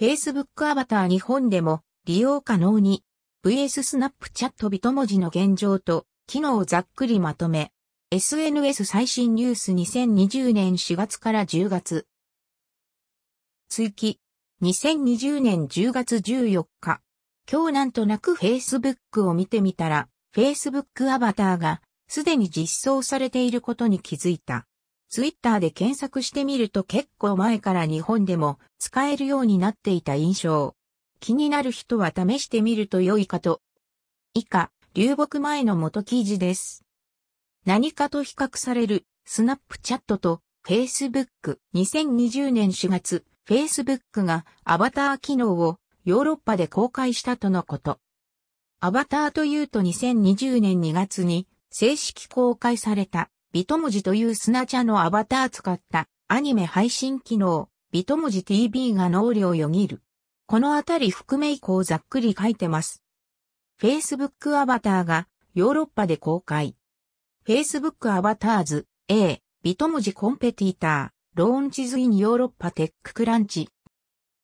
Facebook アバター日本でも利用可能に VS スナップチャットビト文字の現状と機能をざっくりまとめ SNS 最新ニュース2020年4月から10月追記2020年10月14日今日なんとなく Facebook を見てみたら Facebook アバターがすでに実装されていることに気づいた。ツイッターで検索してみると結構前から日本でも使えるようになっていた印象。気になる人は試してみると良いかと。以下、流木前の元記事です。何かと比較されるスナップチャットと Facebook 2020年4月 Facebook がアバター機能をヨーロッパで公開したとのこと。アバターというと2020年2月に正式公開されたビト文字というスナチャのアバター使ったアニメ配信機能ビト文字 TV が能力をよぎる。このあたり含め以降ざっくり書いてます。Facebook アバターがヨーロッパで公開。Facebook アバターズ A ビト文字コンペティターローンチズインヨーロッパテッククランチ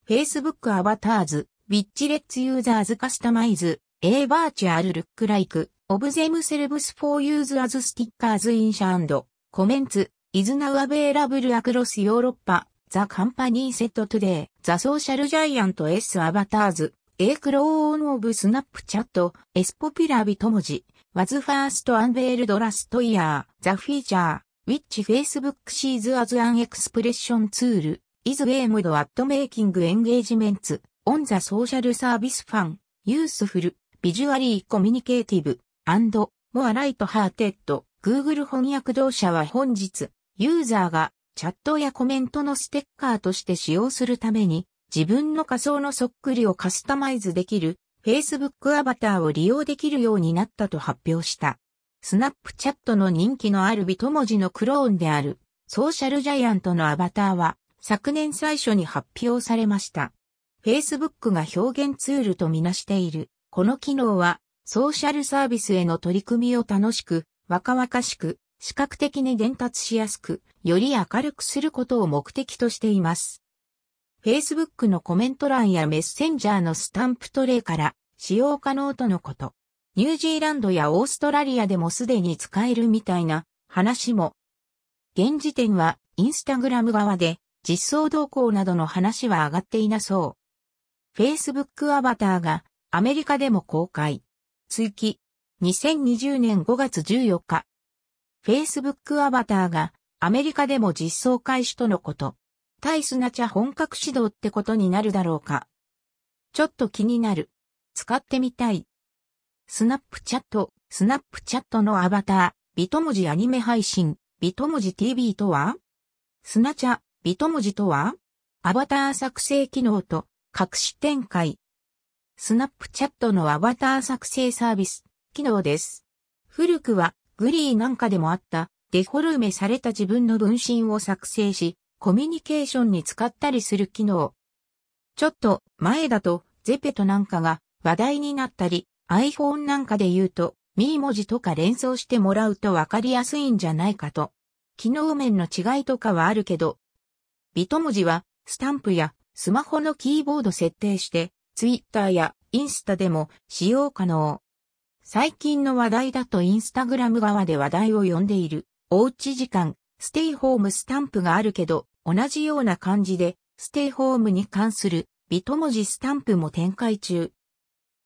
Facebook アバターズビッチレッツユーザーズカスタマイズ A virtual look like of themselves for use as stickers in s and comments is now available across Europe. The company said today, the social giant S avatars, a clone of Snapchat, S popular Bitmoji, was first unveiled last year. The feature, which Facebook sees as an expression tool, is aimed at making engagements on the social service fun, useful, ビジア、ンド、モアライトハーテッド、Google 翻訳同社は本日、ユーザーがチャットやコメントのステッカーとして使用するために、自分の仮想のそっくりをカスタマイズできる Facebook アバターを利用できるようになったと発表した。スナップチャットの人気のあるビト文字のクローンであるソーシャルジャイアントのアバターは昨年最初に発表されました。Facebook が表現ツールとみなしているこの機能は、ソーシャルサービスへの取り組みを楽しく、若々しく、視覚的に伝達しやすく、より明るくすることを目的としています。Facebook のコメント欄やメッセンジャーのスタンプトレイから使用可能とのこと。ニュージーランドやオーストラリアでもすでに使えるみたいな話も。現時点はインスタグラム側で実装動向などの話は上がっていなそう。Facebook アバターがアメリカでも公開。追記。2020年5月14日。Facebook アバターがアメリカでも実装開始とのこと。タイスナチャ本格始動ってことになるだろうか。ちょっと気になる。使ってみたい。スナップチャット、スナップチャットのアバター、 Bitmoji アニメ配信、 Bitmoji TV とは？スナチャ、 Bitmoji とは？アバター作成機能と隠し展開、スナップチャットのアバター作成サービス、機能です。古くは、グリーなんかでもあった、デフォルメされた自分の分身を作成し、コミュニケーションに使ったりする機能。ちょっと前だと、ゼペトなんかが話題になったり、iPhone なんかで言うと、ミー文字とか連想してもらうとわかりやすいんじゃないかと。機能面の違いとかはあるけど、ビト文字はスタンプやスマホのキーボード設定してツイッターやインスタでも使用可能。最近の話題だとインスタグラム側で話題を呼んでいる、おうち時間、ステイホームスタンプがあるけど、同じような感じで、ステイホームに関するビト文字スタンプも展開中。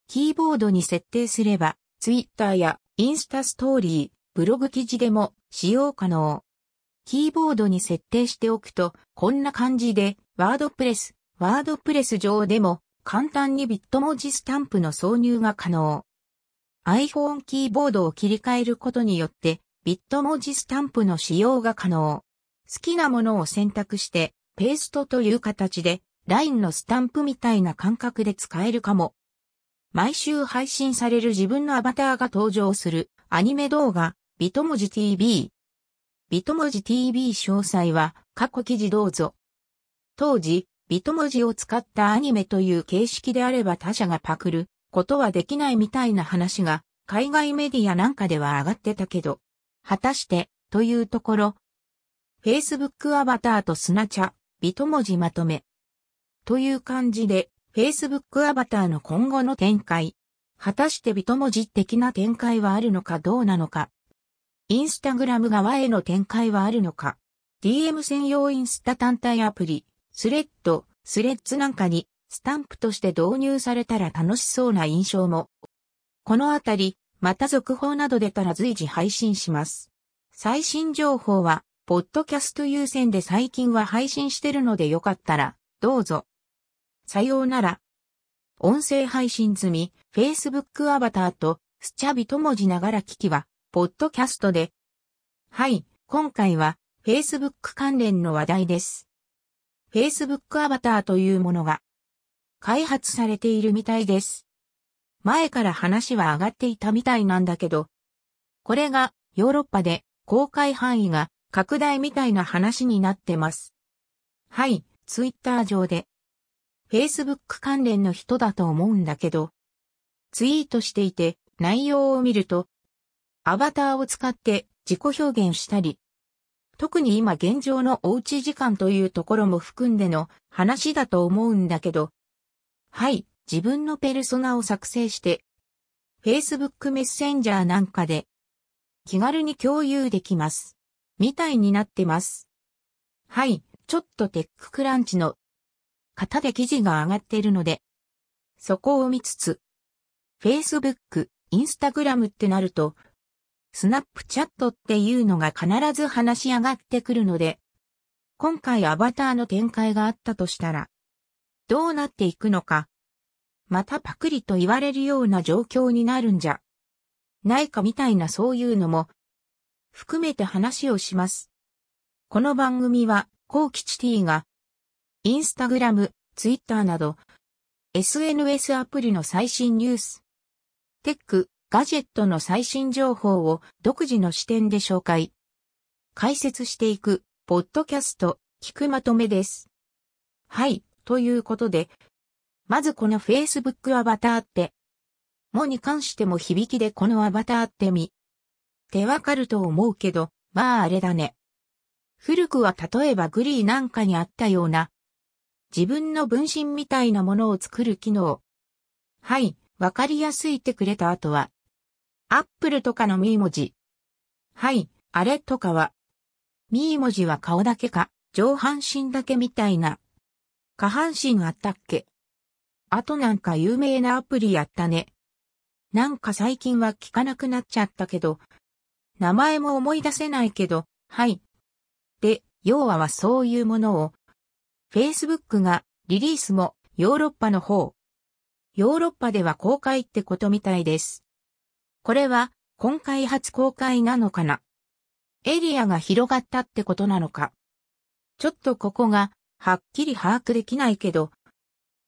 キーボードに設定すれば、ツイッターやインスタストーリー、ブログ記事でも使用可能。キーボードに設定しておくと、こんな感じで、ワードプレス、ワードプレス上でも簡単にビット文字スタンプの挿入が可能。iPhone キーボードを切り替えることによって、ビット文字スタンプの使用が可能。好きなものを選択して、ペーストという形で、LINE のスタンプみたいな感覚で使えるかも。毎週配信される自分のアバターが登場するアニメ動画、ビット文字 TV。ビト文字 TV 詳細は過去記事どうぞ。当時、ビト文字を使ったアニメという形式であれば他社がパクることはできないみたいな話が海外メディアなんかでは上がってたけど、果たしてというところ、Facebook アバターとスナチャ、ビト文字まとめ。という感じで、Facebook アバターの今後の展開。果たしてビト文字的な展開はあるのかどうなのか。インスタグラム側への展開はあるのか。DM 専用インスタ単体アプリ、スレッド、スレッズなんかにスタンプとして導入されたら楽しそうな印象も。このあたり、また続報など出たら随時配信します。最新情報は、ポッドキャスト優先で最近は配信してるのでよかったら、どうぞ。さようなら。音声配信済み、Facebook アバターと、スチャビと文字ながら聞きは、ポッドキャストで。はい、今回は、Facebook 関連の話題です。Facebook アバターというものが、開発されているみたいです。前から話は上がっていたみたいなんだけど、これがヨーロッパで公開範囲が拡大みたいな話になってます。はい、ツイッター上で Facebook 関連の人だと思うんだけど、ツイートしていて内容を見ると、アバターを使って自己表現したり、特に今現状のおうち時間というところも含んでの話だと思うんだけど、はい、自分のペルソナを作成して、Facebook メッセンジャーなんかで気軽に共有できます。みたいになってます。はい、ちょっとテッククランチの型で記事が上がっているので、そこを見つつ、Facebook、Instagram ってなると、スナップチャットっていうのが必ず話し上がってくるので、今回アバターの展開があったとしたら、どうなっていくのか、またパクリと言われるような状況になるんじゃ、ないかみたいなそういうのも、含めて話をします。この番組は、コーキチティが、インスタグラム、ツイッターなど、SNS アプリの最新ニュース、テック、ガジェットの最新情報を独自の視点で紹介。解説していく、ポッドキャスト、聞くまとめです。はい、ということで、まずこの Facebook アバターって、もに関しても響きでこのアバターってみ、てわかると思うけど、まああれだね。古くは例えばグリーなんかにあったような、自分の分身みたいなものを作る機能。はい、わかりやすいってくれた後は、アップルとかのミー文字。はい、あれとかは。ミー文字は顔だけか、上半身だけみたいな。下半身あったっけあとなんか有名なアプリやったね。なんか最近は聞かなくなっちゃったけど、名前も思い出せないけど、はい。で、要ははそういうものを、Facebook がリリースもヨーロッパの方。ヨーロッパでは公開ってことみたいです。これは今回初公開なのかな？エリアが広がったってことなのか？ちょっとここがはっきり把握できないけど、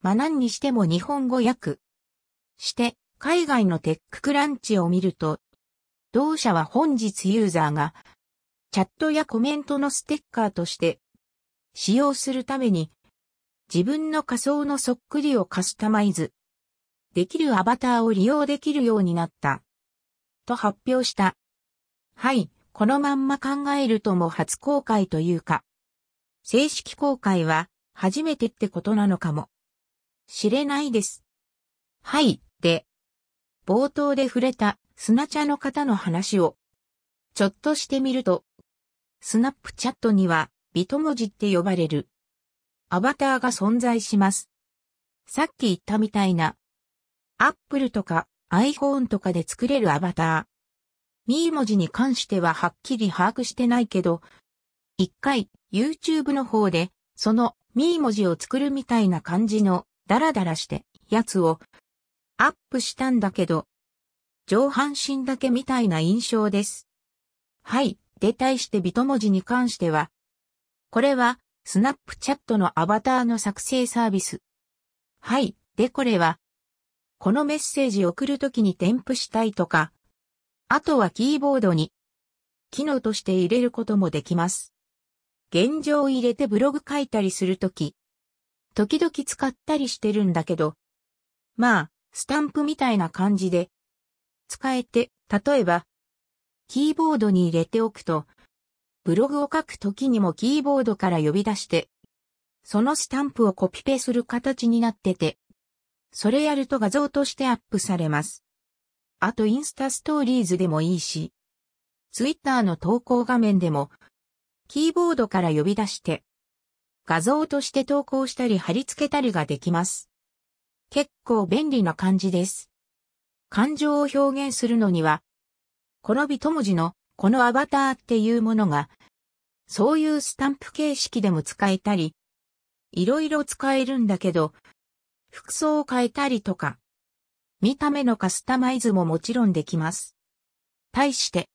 まあ何にしても日本語訳。して海外のテッククランチを見ると、同社は本日ユーザーがチャットやコメントのステッカーとして使用するために自分の仮想のそっくりをカスタマイズできるアバターを利用できるようになった。と発表した。はい、このまんま考えるとも初公開というか、正式公開は初めてってことなのかも。知れないです。はい、で、冒頭で触れたスナチャの方の話を、ちょっとしてみると、スナップチャットにはビト文字って呼ばれるアバターが存在します。さっき言ったみたいな、アップルとか iPhone とかで作れるアバター。ミー文字に関してははっきり把握してないけど、一回 YouTube の方でそのミー文字を作るみたいな感じのダラダラしてやつをアップしたんだけど、上半身だけみたいな印象です。はい。で対してビト文字に関しては、これはスナップチャットのアバターの作成サービス。はい。でこれはこのメッセージ送るときに添付したいとか、あとはキーボードに機能として入れることもできます。現状入れてブログ書いたりするとき、時々使ったりしてるんだけど、まあ、スタンプみたいな感じで使えて、例えば、キーボードに入れておくと、ブログを書くときにもキーボードから呼び出して、そのスタンプをコピペする形になってて、それやると画像としてアップされます。あとインスタストーリーズでもいいし、ツイッターの投稿画面でも、キーボードから呼び出して、画像として投稿したり貼り付けたりができます。結構便利な感じです。感情を表現するのには、このビト文字のこのアバターっていうものが、そういうスタンプ形式でも使えたり、いろいろ使えるんだけど、服装を変えたりとか、見た目のカスタマイズももちろんできます。対して、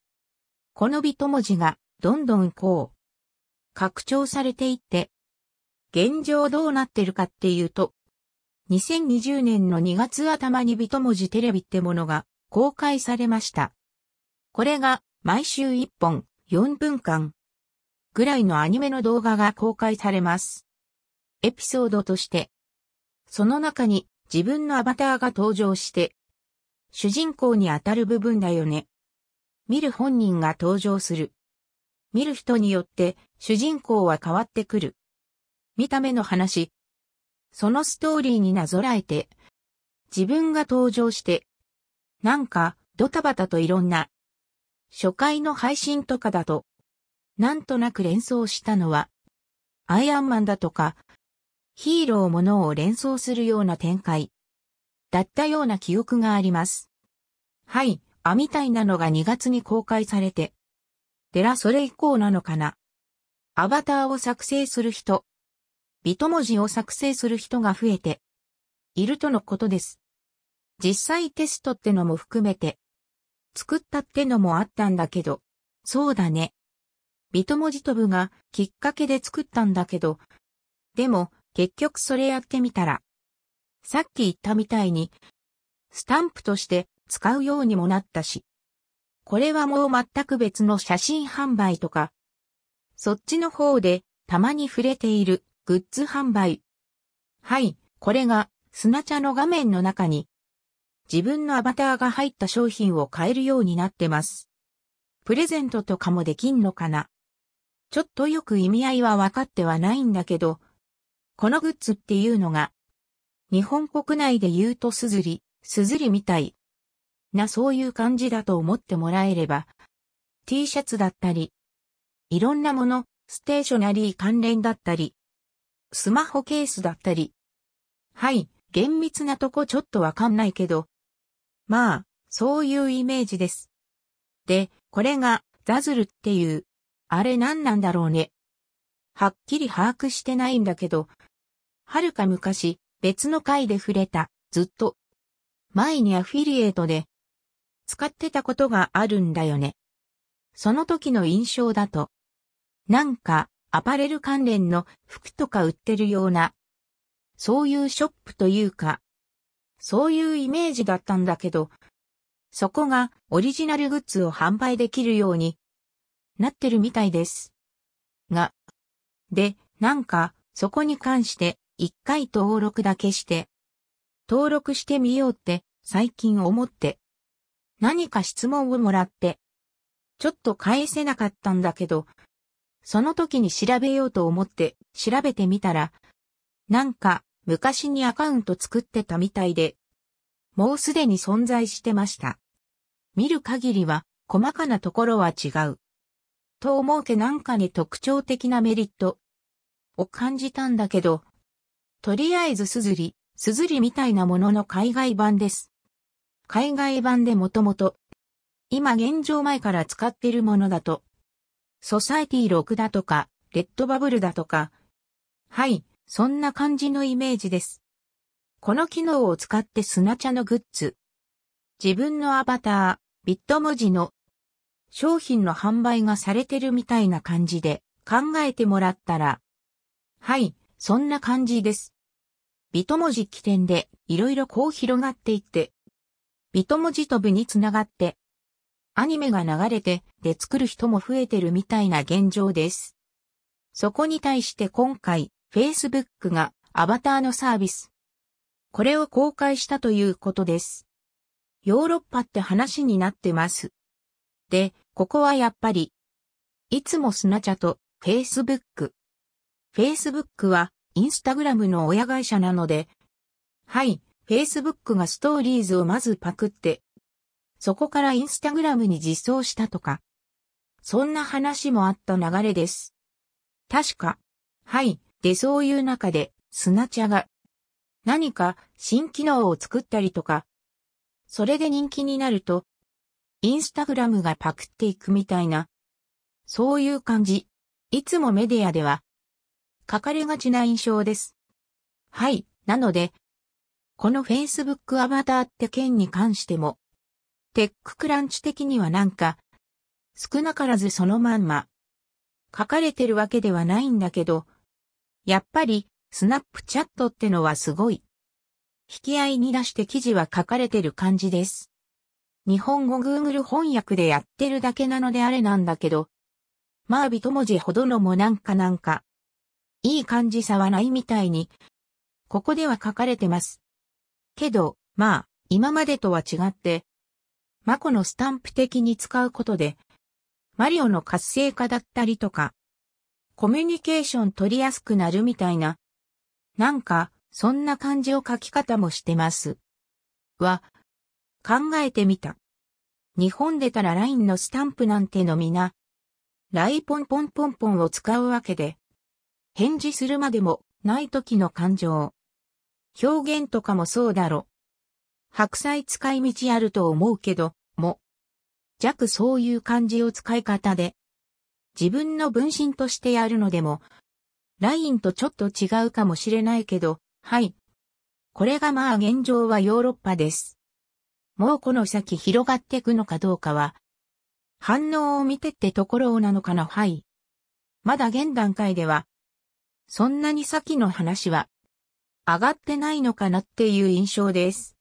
このビト文字がどんどんこう、拡張されていって、現状どうなってるかっていうと、2020年の2月頭にビト文字テレビってものが公開されました。これが毎週1本4分間ぐらいのアニメの動画が公開されます。エピソードとして、その中に自分のアバターが登場して、主人公にあたる部分だよね。見る本人が登場する。見る人によって主人公は変わってくる。見た目の話。そのストーリーになぞらえて、自分が登場して、なんかドタバタといろんな、初回の配信とかだと、なんとなく連想したのは、アイアンマンだとか、ヒーローものを連想するような展開、だったような記憶があります。はい、あみたいなのが2月に公開されて。でらそれ以降なのかな。アバターを作成する人、ビト文字を作成する人が増えて、いるとのことです。実際テストってのも含めて、作ったってのもあったんだけど、そうだね。ビト文字飛ぶがきっかけで作ったんだけど、でも結局それやってみたら、さっき言ったみたいに、スタンプとして使うようにもなったし。これはもう全く別の写真販売とか、そっちの方でたまに触れているグッズ販売。はい、これが砂茶の画面の中に自分のアバターが入った商品を買えるようになってます。プレゼントとかもできんのかなちょっとよく意味合いは分かってはないんだけど、このグッズっていうのが、日本国内で言うとすずり、すずりみたいなそういう感じだと思ってもらえれば、T シャツだったり、いろんなもの、ステーショナリー関連だったり、スマホケースだったり。はい、厳密なとこちょっとわかんないけど、まあ、そういうイメージです。で、これがザズルっていう、あれ何なんだろうね。はっきり把握してないんだけど、はるか昔、別の回で触れた、ずっと、前にアフィリエイトで。使ってたことがあるんだよね。その時の印象だと、なんかアパレル関連の服とか売ってるような、そういうショップというか、そういうイメージだったんだけど、そこがオリジナルグッズを販売できるように。なってるみたいです。が、で、なんかそこに関して一回登録だけして、登録してみようって最近思って何か質問をもらって、ちょっと返せなかったんだけど、その時に調べようと思って調べてみたら、なんか昔にアカウント作ってたみたいで、もうすでに存在してました。見る限りは細かなところは違う。と思うてなんかに特徴的なメリットを感じたんだけど、とりあえずすずり、すずりみたいなものの海外版です。海外版でもともと、今現状前から使ってるものだと、ソサエティ6だとか、レッドバブルだとか、はい、そんな感じのイメージです。この機能を使って砂茶のグッズ、自分のアバター、ビット文字の商品の販売がされてるみたいな感じで考えてもらったら、はい、そんな感じです。ビト文字起点でいろいろこう広がっていってビト文字飛ぶにつながって、アニメが流れてで作る人も増えてるみたいな現状です。そこに対して今回、Facebook がアバターのサービス。これを公開したということです。ヨーロッパって話になってます。で、ここはやっぱり、いつもスナチャと Facebook。Facebook はインスタグラムの親会社なので、はい、Facebook がストーリーズをまずパクって、そこからインスタグラムに実装したとか、そんな話もあった流れです。確か、はい、でそういう中で、スナチャが、何か新機能を作ったりとか、それで人気になると、インスタグラムがパクっていくみたいな、そういう感じ。いつもメディアでは、書かれがちな印象です。はい。なので、この Facebook アバターって件に関しても、テッククランチ的にはなんか、少なからずそのまんま、書かれてるわけではないんだけど、やっぱり、スナップチャットってのはすごい。引き合いに出して記事は書かれてる感じです。日本語 Google 翻訳でやってるだけなのであれなんだけど、まあ、人文字ほどのもなんかなんか、いい感じさはないみたいに、ここでは書かれてます。けど、まあ、今までとは違って、マコのスタンプ的に使うことで、マリオの活性化だったりとか、コミュニケーション取りやすくなるみたいな、なんか、そんな感じを書き方もしてます。は、考えてみた。日本でたら LINE のスタンプなんてのみな、ライポンポンポンポンを使うわけで、返事するまでもない時の感情。表現とかもそうだろ。白菜使い道あると思うけど、も。弱そういう感じを使い方で、自分の分身としてやるのでも、ラインとちょっと違うかもしれないけど、はい。これがまあ現状はヨーロッパです。もうこの先広がっていくのかどうかは、反応を見てってところなのかなはい。まだ現段階では、そんなに先の話は、上がってないのかなっていう印象です。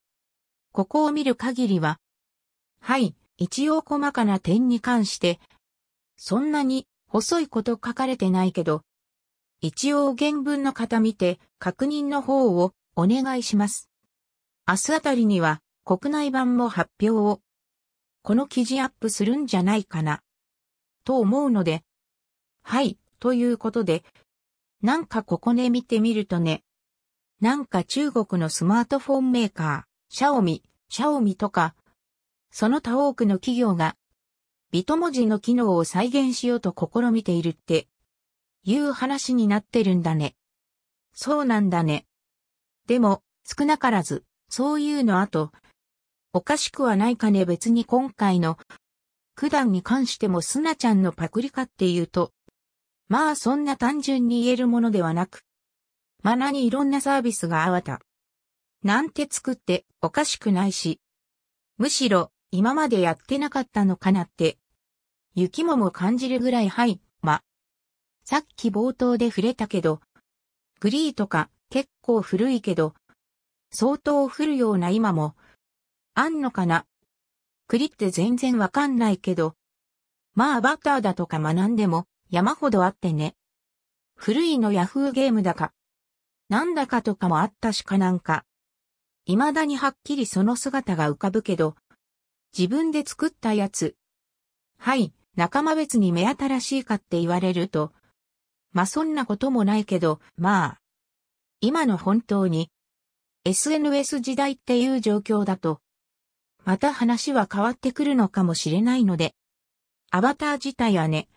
ここを見る限りは、はい、一応細かな点に関して、そんなに細いこと書かれてないけど、一応原文の方見て確認の方をお願いします。明日あたりには国内版も発表をこの記事アップするんじゃないかな。と思うので。はい、ということで。なんかここで見てみるとね。なんか中国のスマートフォンメーカー、シャオミ、シャオミとか、その他多くの企業が、ビト文字の機能を再現しようと試みているって、いう話になってるんだね。そうなんだね。でも、少なからず、そういうの後、おかしくはないかね別に今回の九段に関してもスナちゃんのパクリかっていうと、まあそんな単純に言えるものではなく、まなにいろんなサービスがあわた。なんて作っておかしくないし、むしろ今までやってなかったのかなって、雪もも感じるぐらいはい、ま。さっき冒頭で触れたけど、グリーとか結構古いけど、相当降るような今もあんのかな栗って全然わかんないけど。まあバターだとか学んでも山ほどあってね。古いのヤフーゲームだか。なんだかとかもあったしかなんか。未だにはっきりその姿が浮かぶけど。自分で作ったやつ。はい、仲間別に目新しいかって言われると。まあそんなこともないけど、まあ。今の本当に SNS 時代っていう状況だと、また話は変わってくるのかもしれないので。アバター自体はね、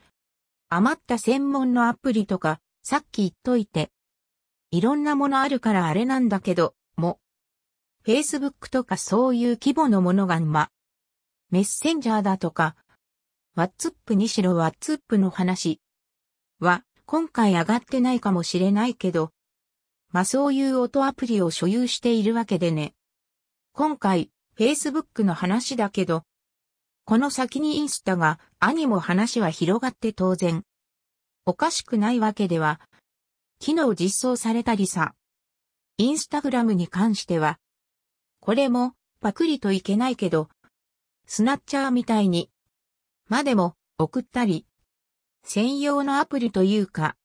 余った専門のアプリとか、さっき言っといて。いろんなものあるからあれなんだけど、も。Facebook とかそういう規模のものがま。メッセンジャーだとか、WhatsApp にしろ WhatsApp の話は今回上がってないかもしれないけど、まあそういう音アプリを所有しているわけでね。今回 Facebook の話だけど、この先にインスタが、兄も話は広がって当然。おかしくないわけでは、機能実装されたりさ。インスタグラムに関しては、これもパクリといけないけど、スナッチャーみたいに、までも送ったり、専用のアプリというか、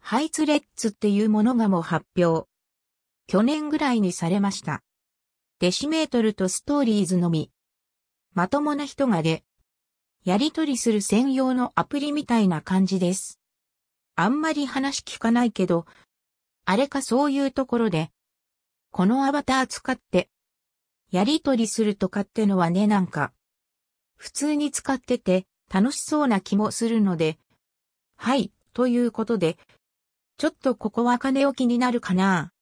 ハイツレッツっていうものがもう発表。去年ぐらいにされました。デシメートルとストーリーズのみ。まともな人がで、やりとりする専用のアプリみたいな感じです。あんまり話聞かないけど、あれかそういうところで、このアバター使って、やりとりするとかってのはねなんか、普通に使ってて楽しそうな気もするので、はい、ということで、ちょっとここは金置きになるかな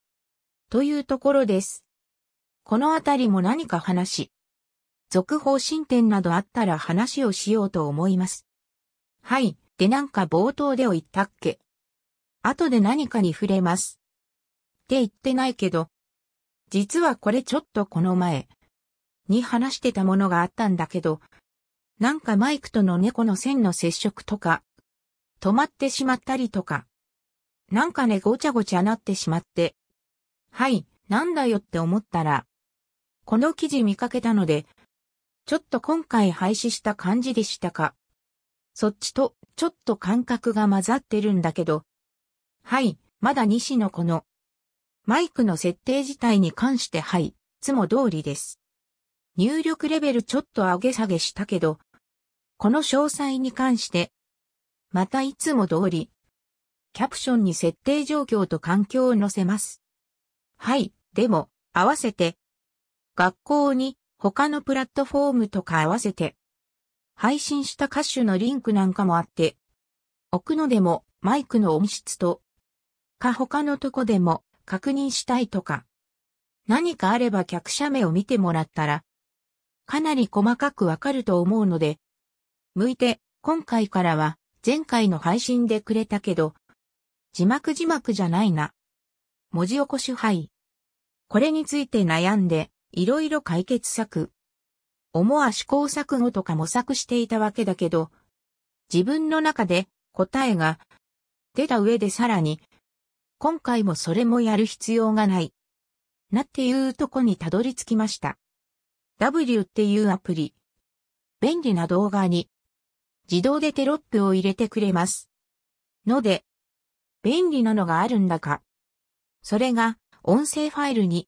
というところです。このあたりも何か話、続報進展などあったら話をしようと思います。はい、でなんか冒頭でを言ったっけ。後で何かに触れます。って言ってないけど、実はこれちょっとこの前。に話してたものがあったんだけど、なんかマイクとの猫の線の接触とか、止まってしまったりとか、なんかねごちゃごちゃなってしまって、はい、なんだよって思ったら、この記事見かけたので、ちょっと今回廃止した感じでしたか？そっちとちょっと感覚が混ざってるんだけど、はい、まだ西のこの、マイクの設定自体に関してはい、いつも通りです。入力レベルちょっと上げ下げしたけど、この詳細に関して、またいつも通り、キャプションに設定状況と環境を載せます。はい、でも、合わせて、学校に他のプラットフォームとか合わせて、配信した歌手のリンクなんかもあって、置くのでもマイクの音質とか他のとこでも確認したいとか、何かあれば客車目を見てもらったら、かなり細かくわかると思うので、向いて今回からは前回の配信でくれたけど、字幕字幕じゃないな。文字起こし配。これについて悩んで、いろいろ解決策。思わ試行錯誤とか模索していたわけだけど、自分の中で答えが出た上でさらに今回もそれもやる必要がない。なっていうとこにたどり着きました。W っていうアプリ。便利な動画に自動でテロップを入れてくれます。ので、便利なのがあるんだか。それが音声ファイルに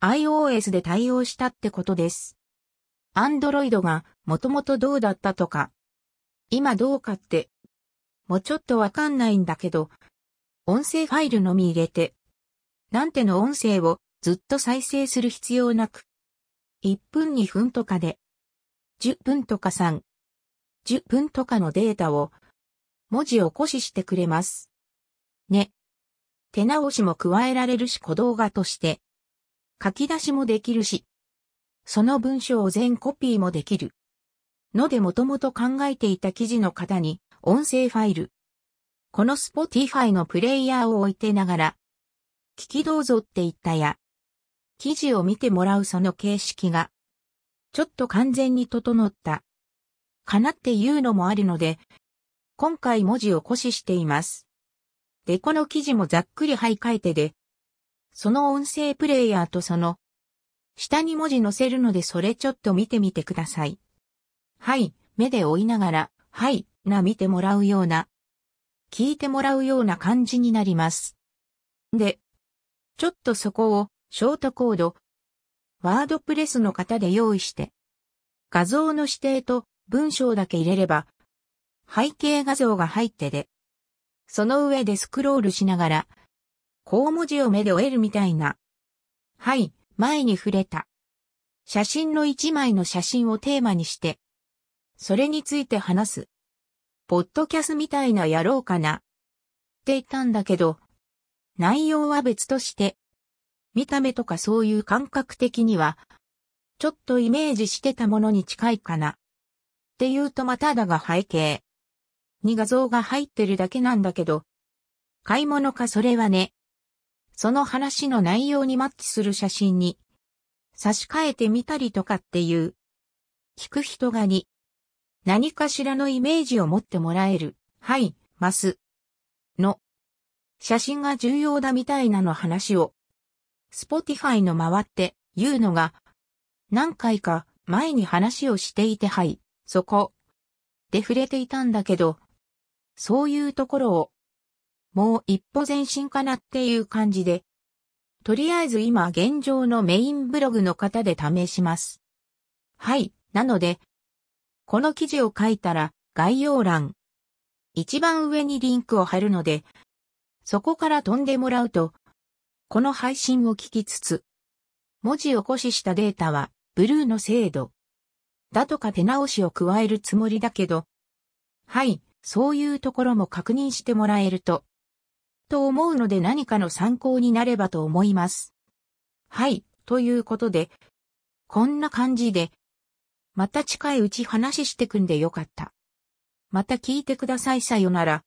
iOS で対応したってことです。Android がもともとどうだったとか、今どうかって、もうちょっとわかんないんだけど、音声ファイルのみ入れて、なんての音声をずっと再生する必要なく、1分2分とかで、10分とか3、10分とかのデータを文字起こししてくれます。ね。手直しも加えられるし小動画として書き出しもできるし、その文章を全コピーもできる。のでもともと考えていた記事の方に音声ファイル、この Spotify のプレイヤーを置いてながら、聞きどうぞって言ったや、記事を見てもらうその形式が、ちょっと完全に整った、かなっていうのもあるので、今回文字を固視しています。で、この記事もざっくり配替えてで、その音声プレイヤーとその、下に文字載せるのでそれちょっと見てみてください。はい、目で追いながら、はい、な見てもらうような聞いてもらうような感じになります。で、ちょっとそこをショートコード、ワードプレスの型で用意して、画像の指定と文章だけ入れれば、背景画像が入ってで、その上でスクロールしながら、小文字を目で終えるみたいな。はい、前に触れた。写真の一枚の写真をテーマにして、それについて話す。ポッドキャスみたいなやろうかな。って言ったんだけど、内容は別として、見た目とかそういう感覚的には、ちょっとイメージしてたものに近いかな。って言うとまただが背景に画像が入ってるだけなんだけど、買い物かそれはね。その話の内容にマッチする写真に差し替えてみたりとかっていう、聞く人がに何かしらのイメージを持ってもらえる、はい、ます。の、写真が重要だみたいなの話を、スポティファイの回って言うのが、何回か前に話をしていてはい、そこ、で触れていたんだけど、そういうところを、もう一歩前進かなっていう感じで、とりあえず今現状のメインブログの方で試します。はい。なので、この記事を書いたら概要欄、一番上にリンクを貼るので、そこから飛んでもらうと、この配信を聞きつつ、文字起こししたデータは、ブルーの精度。だとか手直しを加えるつもりだけど、はい、そういうところも確認してもらえると、と思うので何かの参考になればと思います。はい、ということで、こんな感じで、また近いうち話してくんでよかった。また聞いてくださいさよなら。